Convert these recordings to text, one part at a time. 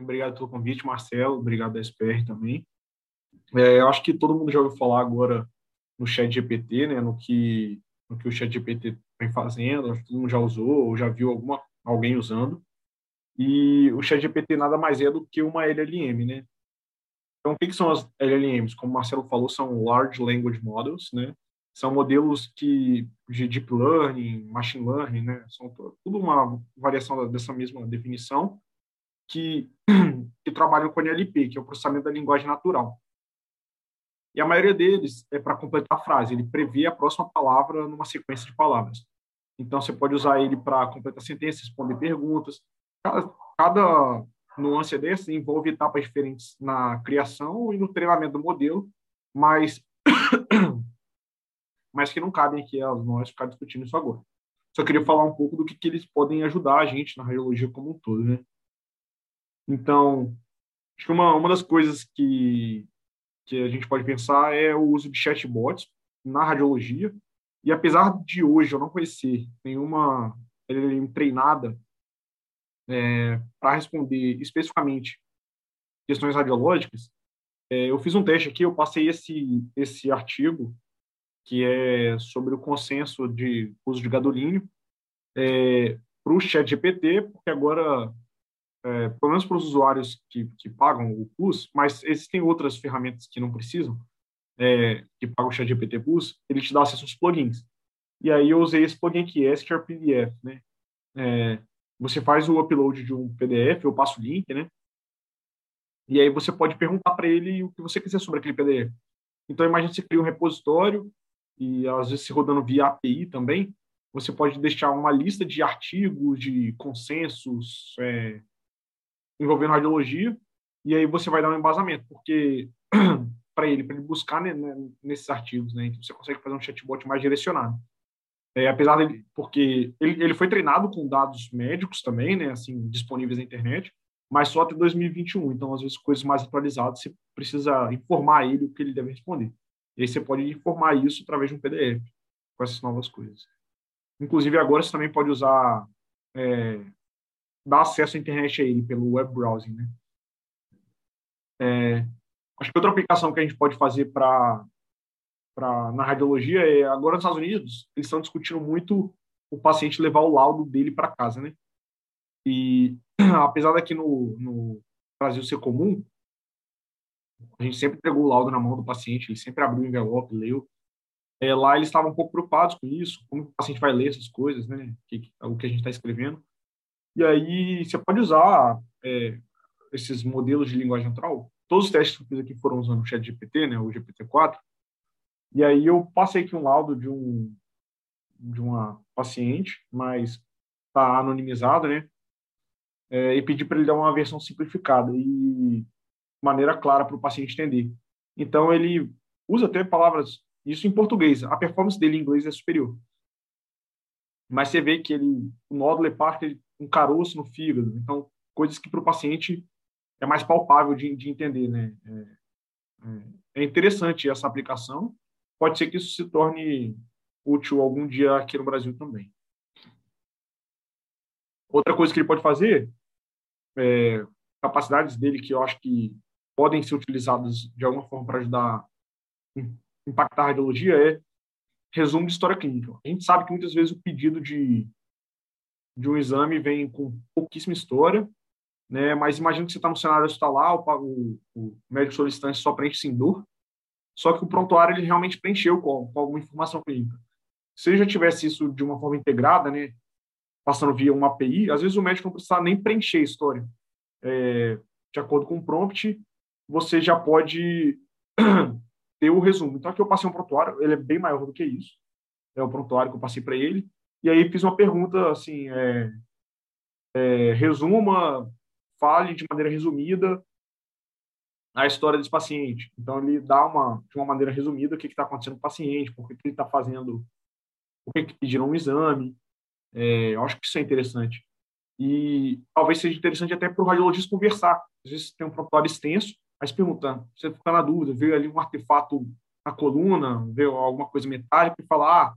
Obrigado pelo convite, Marcelo. Obrigado da SPR também. É, eu acho que todo mundo já ouviu falar agora no Chat GPT, né, no que, no que o Chat GPT vem fazendo, todo mundo já usou ou já viu alguma, alguém usando. E o Chat GPT nada mais é do que uma LLM, né? Então, o que, que são as LLMs? Como o Marcelo falou, são Large Language Models, né? São modelos que de deep learning, machine learning, né? São tudo uma variação dessa mesma definição que, que trabalham com NLP, que é o processamento da linguagem natural. E a maioria deles é para completar a frase, ele prevê a próxima palavra numa sequência de palavras. Então, você pode usar ele para completar sentenças, responder perguntas. Cada, cada nuance desse envolve etapas diferentes na criação e no treinamento do modelo, mas, mas que não cabem aqui a nós ficar discutindo isso agora. Só queria falar um pouco do que, que eles podem ajudar a gente na radiologia como um todo, né? Então, acho que uma, uma das coisas que, que a gente pode pensar é o uso de chatbots na radiologia. E apesar de hoje eu não conhecer nenhuma treinada é, para responder especificamente questões radiológicas, é, eu fiz um teste aqui, eu passei esse, esse artigo, que é sobre o consenso de uso de gadolínio, é, para o chat GPT, porque agora é, pelo menos para os usuários que, que pagam o Plus, mas existem outras ferramentas que não precisam, é, que pagam o ChatGPT Plus, ele te dá acesso aos plugins. E aí eu usei esse plugin aqui, SQR PDF, né? É, você faz o upload de um PDF, eu passo o link, né? E aí você pode perguntar para ele o que você quiser sobre aquele PDF. Então, imagine você cria um repositório e às vezes se rodando via API também, você pode deixar uma lista de artigos, de consensos, é, envolvendo radiologia, e aí você vai dar um embasamento, porque para ele, para ele buscar né, né, nesses artigos, né? Então você consegue fazer um chatbot mais direcionado. É, apesar dele, porque ele, ele foi treinado com dados médicos também, né, assim, disponíveis na internet, mas só até 2021. Então, às vezes, coisas mais atualizadas, você precisa informar ele o que ele deve responder. E aí você pode informar isso através de um PDF, com essas novas coisas. Inclusive, agora você também pode usar é, dar acesso à internet a ele pelo web browsing, né? É, acho que outra aplicação que a gente pode fazer para na radiologia é agora nos Estados Unidos eles estão discutindo muito o paciente levar o laudo dele para casa, né? E apesar daqui no, no Brasil ser comum, a gente sempre pegou o laudo na mão do paciente, ele sempre abriu o envelope, leu. É, lá eles estavam um pouco preocupados com isso, como o paciente vai ler essas coisas, né? Que, o que a gente está escrevendo. E aí você pode usar é, esses modelos de linguagem natural. Todos os testes que eu fiz aqui foram usando o chat GPT, né, o GPT-4. E aí eu passei aqui um laudo de um de uma paciente, mas está anonimizado, né? É, e pedi para ele dar uma versão simplificada e maneira clara para o paciente entender. Então ele usa até palavras isso em português. A performance dele em inglês é superior. Mas você vê que ele o nódulo hepático ele um caroço no fígado. Então, coisas que para o paciente é mais palpável de, de entender, né? É, é, é, interessante essa aplicação. Pode ser que isso se torne útil algum dia aqui no Brasil também. Outra coisa que ele pode fazer, é, capacidades dele que eu acho que podem ser utilizadas de alguma forma para ajudar impactar a radiologia é resumo de história clínica. A gente sabe que muitas vezes o pedido de de um exame vem com pouquíssima história, né? Mas imagina que você está no cenário hospitalar, o, o médico solicitante só preenche sim dor, só que o prontuário ele realmente preencheu com, com, alguma informação clínica. Se já tivesse isso de uma forma integrada, né, passando via uma API, às vezes o médico não precisa nem preencher a história. É, de acordo com o prompt, você já pode ter o resumo. Então aqui eu passei um prontuário, ele é bem maior do que isso. É o prontuário que eu passei para ele. E aí fiz uma pergunta assim, é, é, resuma, fale de maneira resumida a história desse paciente. Então ele dá uma de uma maneira resumida o que está acontecendo com o paciente, por que, que ele está fazendo, por que, que pediram um exame. É, eu acho que isso é interessante. E talvez seja interessante até para o radiologista conversar. Às vezes tem um prontuário extenso, mas pergunta, você fica na dúvida, veio ali um artefato na coluna, veio alguma coisa metálica e fala, ah,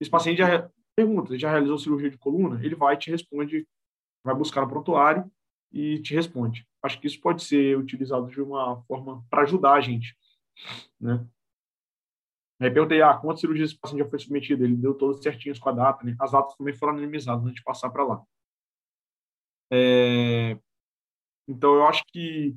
esse paciente já pergunta, já realizou cirurgia de coluna? Ele vai te responde, vai buscar no prontuário e te responde. Acho que isso pode ser utilizado de uma forma para ajudar a gente, né? Aí perguntei, ah, quantas cirurgias esse paciente já foi submetido? Ele deu todas certinhas com a data, né? As datas também foram anonimizadas antes de passar para lá. É... Então, eu acho que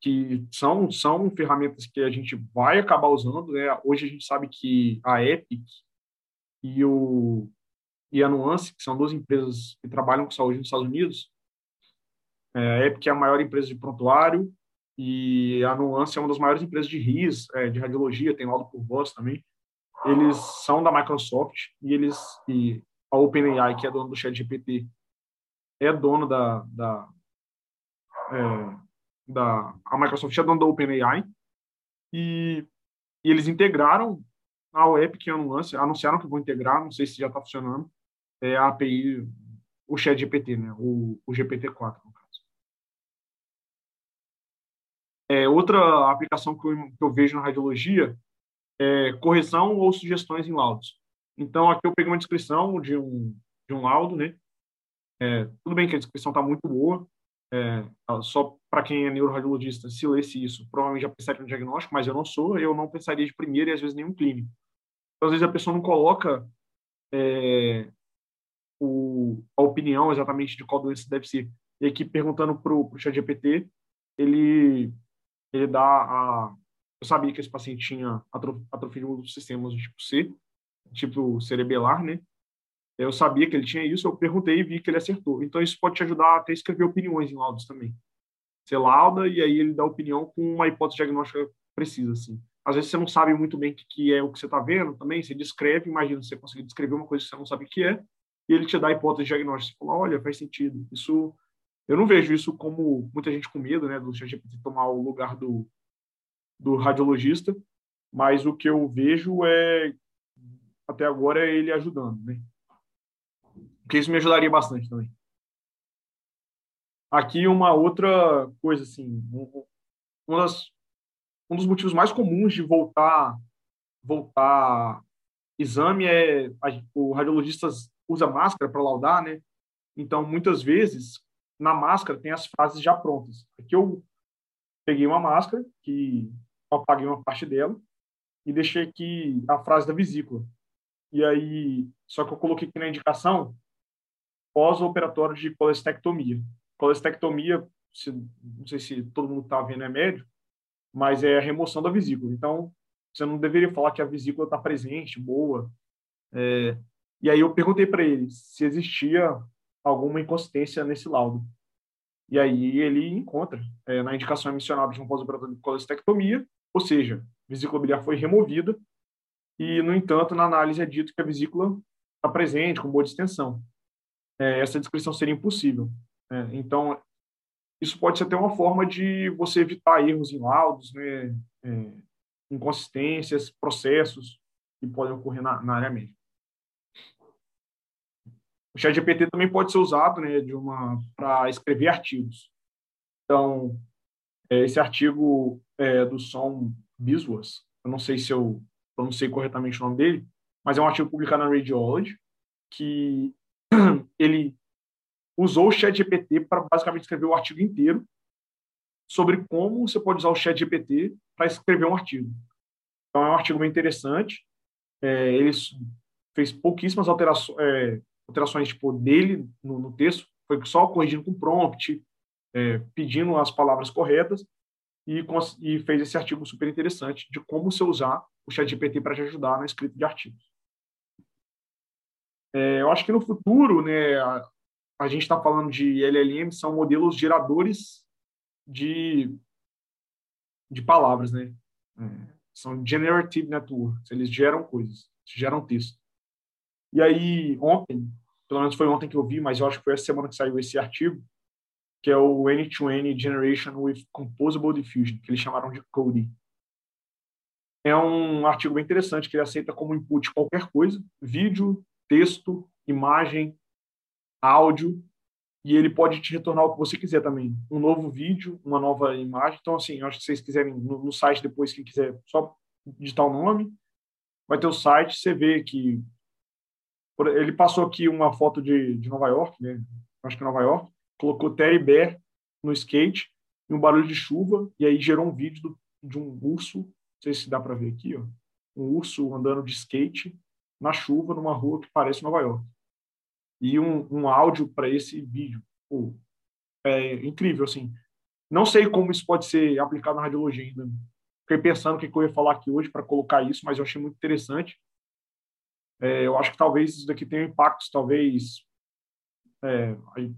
que são, são ferramentas que a gente vai acabar usando. Né? Hoje a gente sabe que a Epic e, o, e a Nuance, que são duas empresas que trabalham com saúde nos Estados Unidos, é, a Epic é a maior empresa de prontuário e a Nuance é uma das maiores empresas de RIS, é, de radiologia, tem laudo por voz também. Eles são da Microsoft e eles e a OpenAI, que é dona do ChatGPT, é dono da, da é, da a Microsoft é dona da OpenAI e, e eles integraram a Epic a Nuance, anunciaram que vão integrar, não sei se já está funcionando, é a API, o ChatGPT, né, o, o GPT-4, no caso. É, outra aplicação que eu, que eu vejo na radiologia é correção ou sugestões em laudos. Então, aqui eu peguei uma descrição de um, de um laudo, né? É, tudo bem que a descrição está muito boa, é, só para quem é neuroradiologista, se lesse isso, provavelmente já pensaria no diagnóstico, mas eu não sou, eu não pensaria de primeira e às vezes nenhum clínico. Então, às vezes a pessoa não coloca é, o, a opinião exatamente de qual doença deve ser. E aqui, perguntando para o ChatGPT, ele, ele dá a... Eu sabia que esse paciente tinha atrofia dos sistemas do tipo C, tipo cerebelar, né? Eu sabia que ele tinha isso, eu perguntei e vi que ele acertou. Então, isso pode te ajudar até a escrever opiniões em laudos também. Você lauda e aí ele dá opinião com uma hipótese diagnóstica precisa, assim. Às vezes você não sabe muito bem o que é o que você está vendo também, você descreve, imagina você conseguir descrever uma coisa que você não sabe o que é, e ele te dá a hipótese diagnóstica. Você fala, olha, faz sentido. Isso, eu não vejo isso como muita gente com medo, né, do ChatGPT tomar o lugar do, do radiologista, mas o que eu vejo é, até agora, é ele ajudando, né? Porque isso me ajudaria bastante também. Aqui uma outra coisa, assim, um, das, um dos motivos mais comuns de voltar voltar exame é o radiologista usa máscara para laudar, né? Então, muitas vezes, na máscara tem as frases já prontas. Aqui eu peguei uma máscara, que apaguei uma parte dela, e deixei aqui a frase da vesícula. E aí, só que eu coloquei aqui na indicação pós-operatório de colestectomia. Colestectomia, se, não sei se todo mundo está vendo, é médio, mas é a remoção da vesícula. Então, você não deveria falar que a vesícula está presente, boa. É, e aí eu perguntei para ele se existia alguma inconsistência nesse laudo. E aí ele encontra, é, na indicação mencionada de um pós-operatório de colestectomia, ou seja, a vesícula biliar foi removida, e, no entanto, na análise é dito que a vesícula está presente, com boa distensão é, essa descrição seria impossível. É, então, isso pode ser até uma forma de você evitar erros em laudos, né, é, inconsistências, processos que podem ocorrer na, na área médica. O ChatGPT também pode ser usado né, de uma para escrever artigos. Então, é, esse artigo é, do Som Biswas, eu não sei se eu pronunciei corretamente o nome dele, mas é um artigo publicado na Radiology, que ele usou o ChatGPT para basicamente escrever o artigo inteiro sobre como você pode usar o ChatGPT para escrever um artigo. Então, é um artigo bem interessante. É, ele fez pouquíssimas alterações, é, alterações tipo, dele no, no, texto, foi só corrigindo com prompt, é, pedindo as palavras corretas, e, e, fez esse artigo super interessante de como você usar o ChatGPT para te ajudar na escrita de artigos. É, eu acho que no futuro, né, a, a gente está falando de LLM, são modelos geradores de, de palavras, né? É, são generative networks, eles geram coisas, geram texto. E aí, ontem, pelo menos foi ontem que eu vi, mas eu acho que foi essa semana que saiu esse artigo, que é o N2N Generation with Composable Diffusion, que eles chamaram de CODE. É um artigo bem interessante, que ele aceita como input qualquer coisa, vídeo, texto, imagem, áudio, e ele pode te retornar o que você quiser também. Um novo vídeo, uma nova imagem. Então, assim, acho que vocês quiserem, no, no site depois, quem quiser, só digitar o nome, vai ter o site, você vê que ele passou aqui uma foto de, de Nova York, né? Acho que é Nova York, colocou Terry Bear no skate e um barulho de chuva e aí gerou um vídeo do, de um urso, não sei se dá para ver aqui, ó, um urso andando de skate na chuva numa rua que parece Nova York e um, um áudio para esse vídeo. Pô, é incrível, assim. Não sei como isso pode ser aplicado na radiologia ainda. Fiquei pensando o que eu ia falar aqui hoje para colocar isso, mas eu achei muito interessante. É, eu acho que talvez isso daqui tenha impactos, talvez é,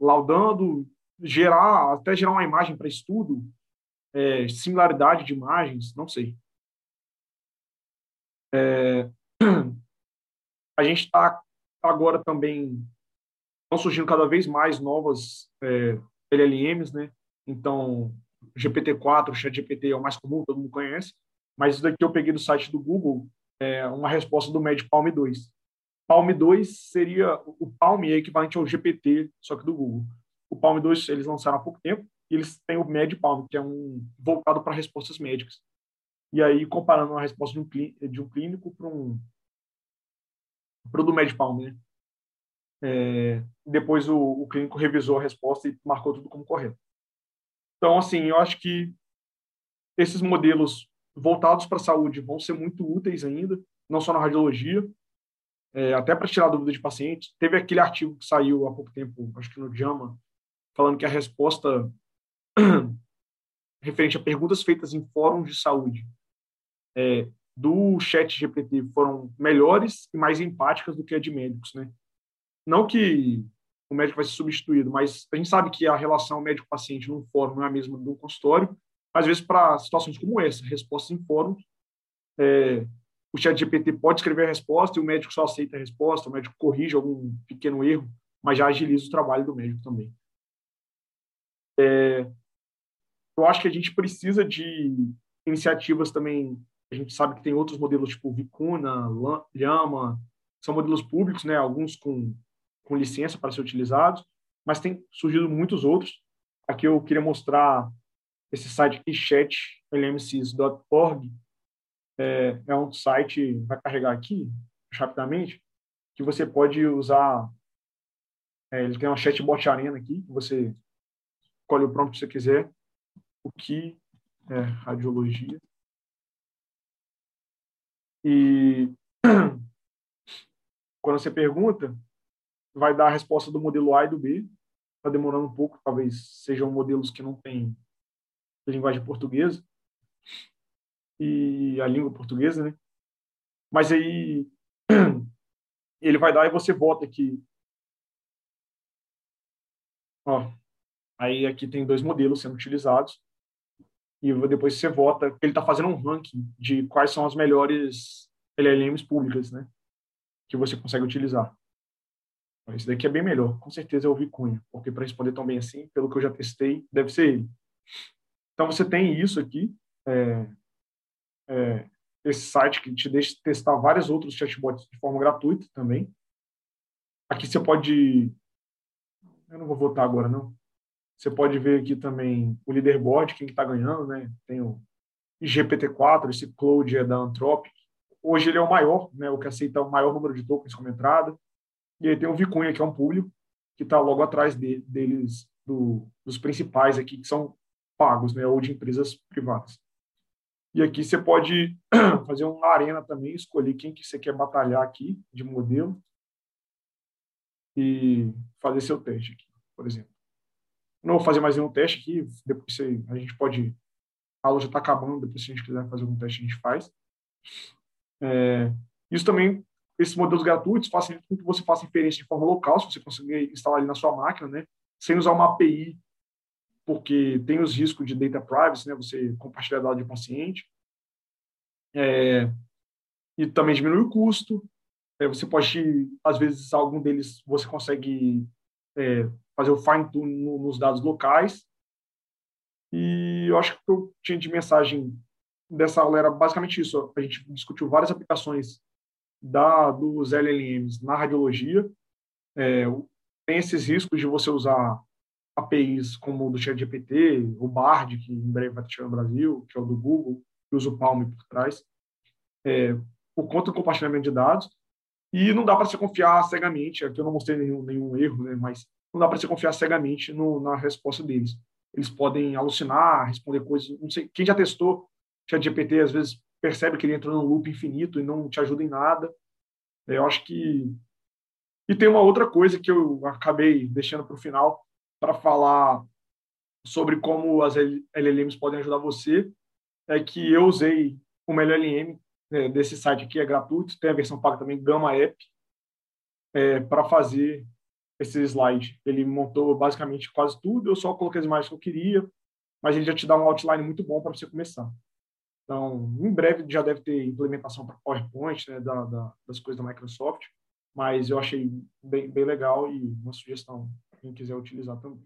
laudando, gerar, até gerar uma imagem para estudo, é, similaridade de imagens, não sei. É, a gente está agora também estão surgindo cada vez mais novas é, LLMs, né? Então, GPT-4, ChatGPT é o mais comum, todo mundo conhece, mas isso daqui eu peguei do site do Google, é uma resposta do Med Palm 2. Palm 2 seria o Palm é equivalente ao GPT, só que do Google. O Palm 2 eles lançaram há pouco tempo e eles têm o Med Palm, que é um voltado para respostas médicas. E aí comparando a resposta de um, de um clínico para um para o do Med né? É, depois o, o, clínico revisou a resposta e marcou tudo como correto. Então, assim, eu acho que esses modelos voltados para a saúde vão ser muito úteis ainda, não só na radiologia, é, até para tirar dúvida de pacientes. Teve aquele artigo que saiu há pouco tempo, acho que no JAMA, falando que a resposta referente a perguntas feitas em fóruns de saúde é, do chat GPT foram melhores e mais empáticas do que a de médicos, né? Não que o médico vai ser substituído, mas a gente sabe que a relação médico-paciente num fórum não é a mesma do consultório. Às vezes, para situações como essa, respostas em fórum, é, o chat GPT pode escrever a resposta e o médico só aceita a resposta, o médico corrige algum pequeno erro, mas já agiliza o trabalho do médico também. É, eu acho que a gente precisa de iniciativas também. A gente sabe que tem outros modelos tipo Vicuna, Llama, são modelos públicos, né? Alguns com com licença para ser utilizados, mas tem surgido muitos outros. Aqui eu queria mostrar esse site aqui, chatlmcs.org. É, é um site, vai carregar aqui, rapidamente, que você pode usar. É, ele tem uma chatbot arena aqui, que você escolhe o prompt que você quiser. O que é radiologia. E quando você pergunta, vai dar a resposta do modelo A e do B. Está demorando um pouco, talvez sejam modelos que não têm linguagem portuguesa e a língua portuguesa, né? Mas aí ele vai dar e você vota aqui. Ó, aí aqui tem dois modelos sendo utilizados e depois você vota. Ele está fazendo um ranking de quais são as melhores LLMs públicas, né? Que você consegue utilizar. Esse daqui é bem melhor. Com certeza é o Vicunha, porque para responder tão bem assim, pelo que eu já testei, deve ser ele. Então você tem isso aqui, é, é, esse site que te deixa testar vários outros chatbots de forma gratuita também. Aqui você pode. Eu não vou votar agora, não. Você pode ver aqui também o leaderboard, quem está ganhando, né? Tem o GPT-4, esse Cloud é da Anthropic. Hoje ele é o maior, né? O que aceita o maior número de tokens como entrada. E aí tem o Vicunha, que é um público, que está logo atrás de, deles, do, dos principais aqui, que são pagos, né, ou de empresas privadas. E aqui você pode fazer uma arena também, escolher quem que você quer batalhar aqui de modelo e fazer seu teste aqui, por exemplo. Não vou fazer mais nenhum teste aqui, depois a gente pode... A aula já está acabando, depois se a gente quiser fazer algum teste, a gente faz. É, isso também esses modelos gratuitos facilitam que você faça inferência de forma local, se você conseguir instalar ali na sua máquina, né? Sem usar uma API, porque tem os riscos de data privacy, né? Você compartilhar dados de paciente. É, e também diminui o custo. É, você pode, às vezes, algum deles você consegue é, fazer o fine tune nos dados locais. E eu acho que o que eu tinha de mensagem dessa aula era basicamente isso. A gente discutiu várias aplicações da, dos LLMs na radiologia. É, tem esses riscos de você usar APIs como o do ChatGPT, o Bard, que em breve vai chegar no Brasil, que é o do Google, que usa o Palm por trás. É, por conta do compartilhamento de dados. E não dá para se confiar cegamente, aqui eu não mostrei nenhum, nenhum erro, né, mas não dá para se confiar cegamente no, na resposta deles. Eles podem alucinar, responder coisas, não sei, quem já testou ChatGPT às vezes percebe que ele entra num loop infinito e não te ajuda em nada. Eu acho que e tem uma outra coisa que eu acabei deixando para o final para falar sobre como as LLMs podem ajudar você, é que eu usei uma LLM né, desse site aqui, é gratuito, tem a versão paga também, Gama App, é, para fazer esse slide. Ele montou basicamente quase tudo, eu só coloquei as imagens que eu queria, mas ele já te dá um outline muito bom para você começar. Então, em breve já deve ter implementação para PowerPoint, né, da, da, das coisas da Microsoft, mas eu achei bem, bem legal e uma sugestão quem quiser utilizar também.